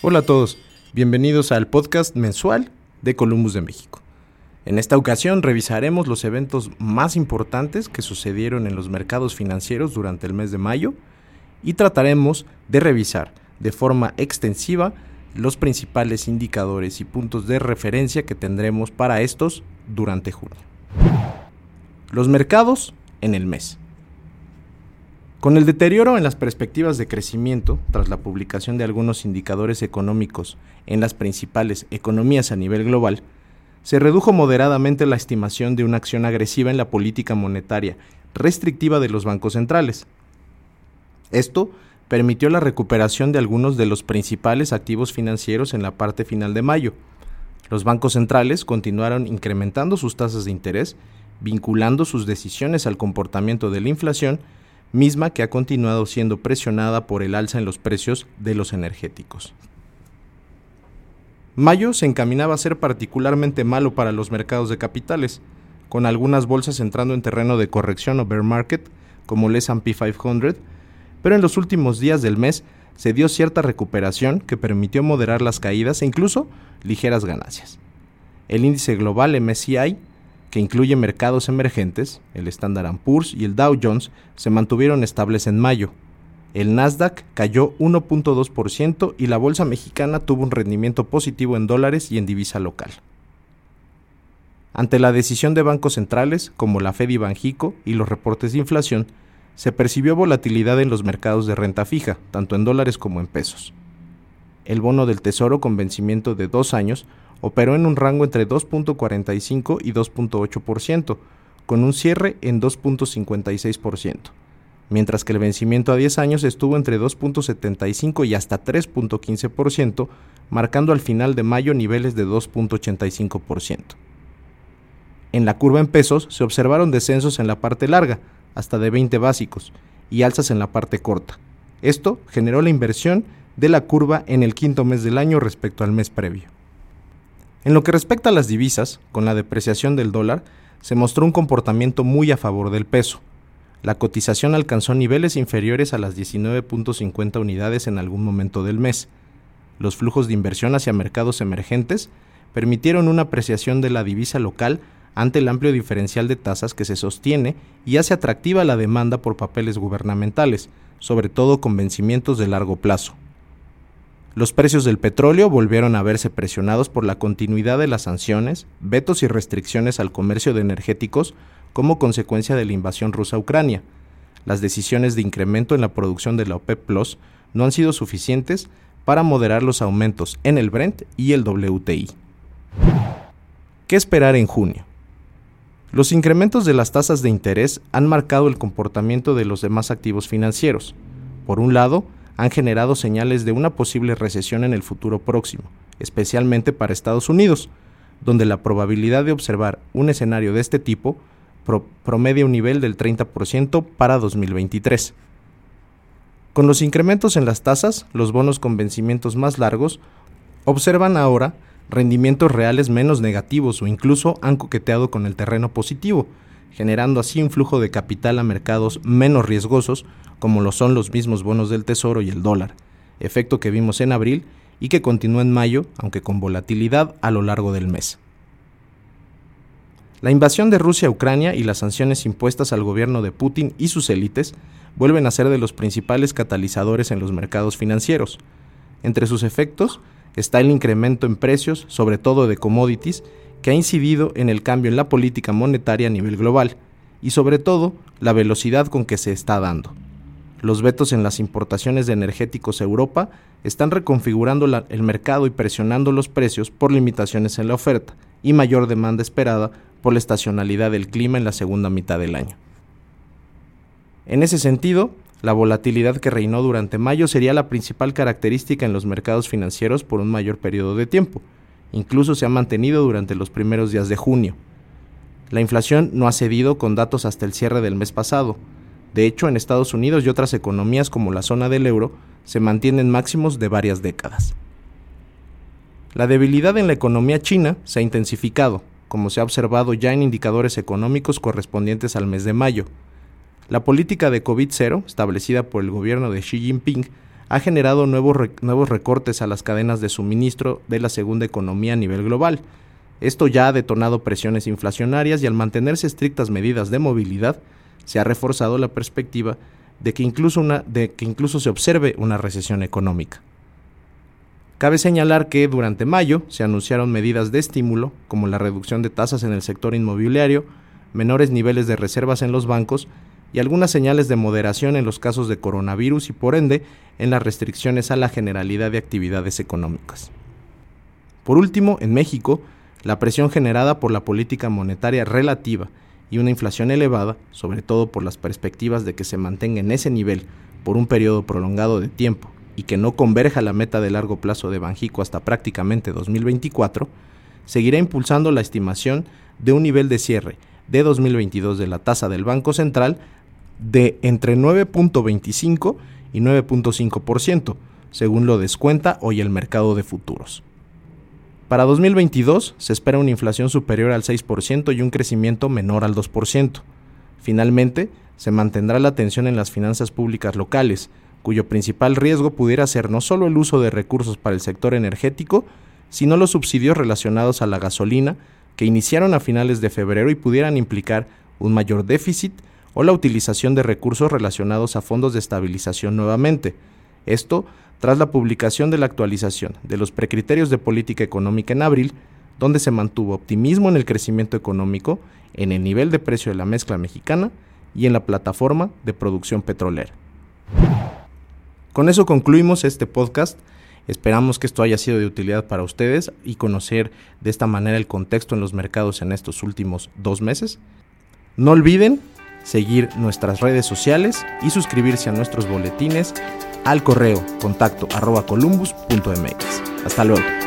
Hola a todos, bienvenidos al podcast mensual de Columbus de México. En esta ocasión revisaremos los eventos más importantes que sucedieron en los mercados financieros durante el mes de mayo y trataremos de revisar de forma extensiva los principales indicadores y puntos de referencia que tendremos para estos durante junio. Los mercados en el mes. Con el deterioro en las perspectivas de crecimiento tras la publicación de algunos indicadores económicos en las principales economías a nivel global, se redujo moderadamente la estimación de una acción agresiva en la política monetaria restrictiva de los bancos centrales. Esto permitió la recuperación de algunos de los principales activos financieros en la parte final de mayo. Los bancos centrales continuaron incrementando sus tasas de interés, vinculando sus decisiones al comportamiento de la inflación misma que ha continuado siendo presionada por el alza en los precios de los energéticos. Mayo se encaminaba a ser particularmente malo para los mercados de capitales, con algunas bolsas entrando en terreno de corrección o bear market, como el S&P 500, pero en los últimos días del mes se dio cierta recuperación que permitió moderar las caídas e incluso ligeras ganancias. El índice global MSCI que incluye mercados emergentes, el Standard Poor's y el Dow Jones, se mantuvieron estables en mayo. El Nasdaq cayó 1.2% y la bolsa mexicana tuvo un rendimiento positivo en dólares y en divisa local. Ante la decisión de bancos centrales, como la Fed y Banjico, y los reportes de inflación, se percibió volatilidad en los mercados de renta fija, tanto en dólares como en pesos. El bono del Tesoro con vencimiento de dos años operó en un rango entre 2.45 y 2.8%, con un cierre en 2.56%, mientras que el vencimiento a 10 años estuvo entre 2.75 y hasta 3.15%, marcando al final de mayo niveles de 2.85%. En la curva en pesos se observaron descensos en la parte larga, hasta de 20 básicos, y alzas en la parte corta. Esto generó la inversión de la curva en el quinto mes del año respecto al mes previo. En lo que respecta a las divisas, con la depreciación del dólar, se mostró un comportamiento muy a favor del peso. La cotización alcanzó niveles inferiores a las 19.50 unidades en algún momento del mes. Los flujos de inversión hacia mercados emergentes permitieron una apreciación de la divisa local ante el amplio diferencial de tasas que se sostiene y hace atractiva la demanda por papeles gubernamentales, sobre todo con vencimientos de largo plazo. Los precios del petróleo volvieron a verse presionados por la continuidad de las sanciones, vetos y restricciones al comercio de energéticos como consecuencia de la invasión rusa a Ucrania. Las decisiones de incremento en la producción de la OPEP Plus no han sido suficientes para moderar los aumentos en el Brent y el WTI. ¿Qué esperar en junio? Los incrementos de las tasas de interés han marcado el comportamiento de los demás activos financieros. Por un lado, han generado señales de una posible recesión en el futuro próximo, especialmente para Estados Unidos, donde la probabilidad de observar un escenario de este tipo promedia un nivel del 30% para 2023. Con los incrementos en las tasas, los bonos con vencimientos más largos observan ahora rendimientos reales menos negativos o incluso han coqueteado con el terreno positivo, generando así un flujo de capital a mercados menos riesgosos como lo son los mismos bonos del Tesoro y el dólar, efecto que vimos en abril y que continúa en mayo, aunque con volatilidad a lo largo del mes. La invasión de Rusia a Ucrania y las sanciones impuestas al gobierno de Putin y sus élites vuelven a ser de los principales catalizadores en los mercados financieros. Entre sus efectos está el incremento en precios, sobre todo de commodities, que ha incidido en el cambio en la política monetaria a nivel global, y sobre todo la velocidad con que se está dando. Los vetos en las importaciones de energéticos a Europa están reconfigurando el mercado y presionando los precios por limitaciones en la oferta y mayor demanda esperada por la estacionalidad del clima en la segunda mitad del año. En ese sentido, la volatilidad que reinó durante mayo sería la principal característica en los mercados financieros por un mayor periodo de tiempo. Incluso se ha mantenido durante los primeros días de junio. La inflación no ha cedido con datos hasta el cierre del mes pasado, de hecho, en Estados Unidos y otras economías como la zona del euro se mantienen máximos de varias décadas. La debilidad en la economía china se ha intensificado, como se ha observado ya en indicadores económicos correspondientes al mes de mayo. La política de COVID-0, establecida por el gobierno de Xi Jinping, ha generado nuevos, nuevos recortes a las cadenas de suministro de la segunda economía a nivel global. Esto ya ha detonado presiones inflacionarias y al mantenerse estrictas medidas de movilidad, se ha reforzado la perspectiva de que incluso, una, de que incluso se observe una recesión económica. Cabe señalar que durante mayo se anunciaron medidas de estímulo, como la reducción de tasas en el sector inmobiliario, menores niveles de reservas en los bancos y algunas señales de moderación en los casos de coronavirus y por ende en las restricciones a la generalidad de actividades económicas. Por último, en México, la presión generada por la política monetaria relativa y una inflación elevada, sobre todo por las perspectivas de que se mantenga en ese nivel por un periodo prolongado de tiempo y que no converja la meta de largo plazo de Banjico hasta prácticamente 2024, seguirá impulsando la estimación de un nivel de cierre de 2022 de la tasa del Banco Central de entre 9.25 y 9.5%, según lo descuenta hoy el mercado de futuros. Para 2022 se espera una inflación superior al 6% y un crecimiento menor al 2%. Finalmente, se mantendrá la tensión en las finanzas públicas locales, cuyo principal riesgo pudiera ser no solo el uso de recursos para el sector energético, sino los subsidios relacionados a la gasolina que iniciaron a finales de febrero y pudieran implicar un mayor déficit o la utilización de recursos relacionados a fondos de estabilización nuevamente. Esto tras la publicación de la actualización de los precriterios de política económica en abril, donde se mantuvo optimismo en el crecimiento económico, en el nivel de precio de la mezcla mexicana y en la plataforma de producción petrolera. Con eso concluimos este podcast. Esperamos que esto haya sido de utilidad para ustedes y conocer de esta manera el contexto en los mercados en estos últimos dos meses. No olviden seguir nuestras redes sociales y suscribirse a nuestros boletines al correo contacto arroba columbus.mx. Hasta luego.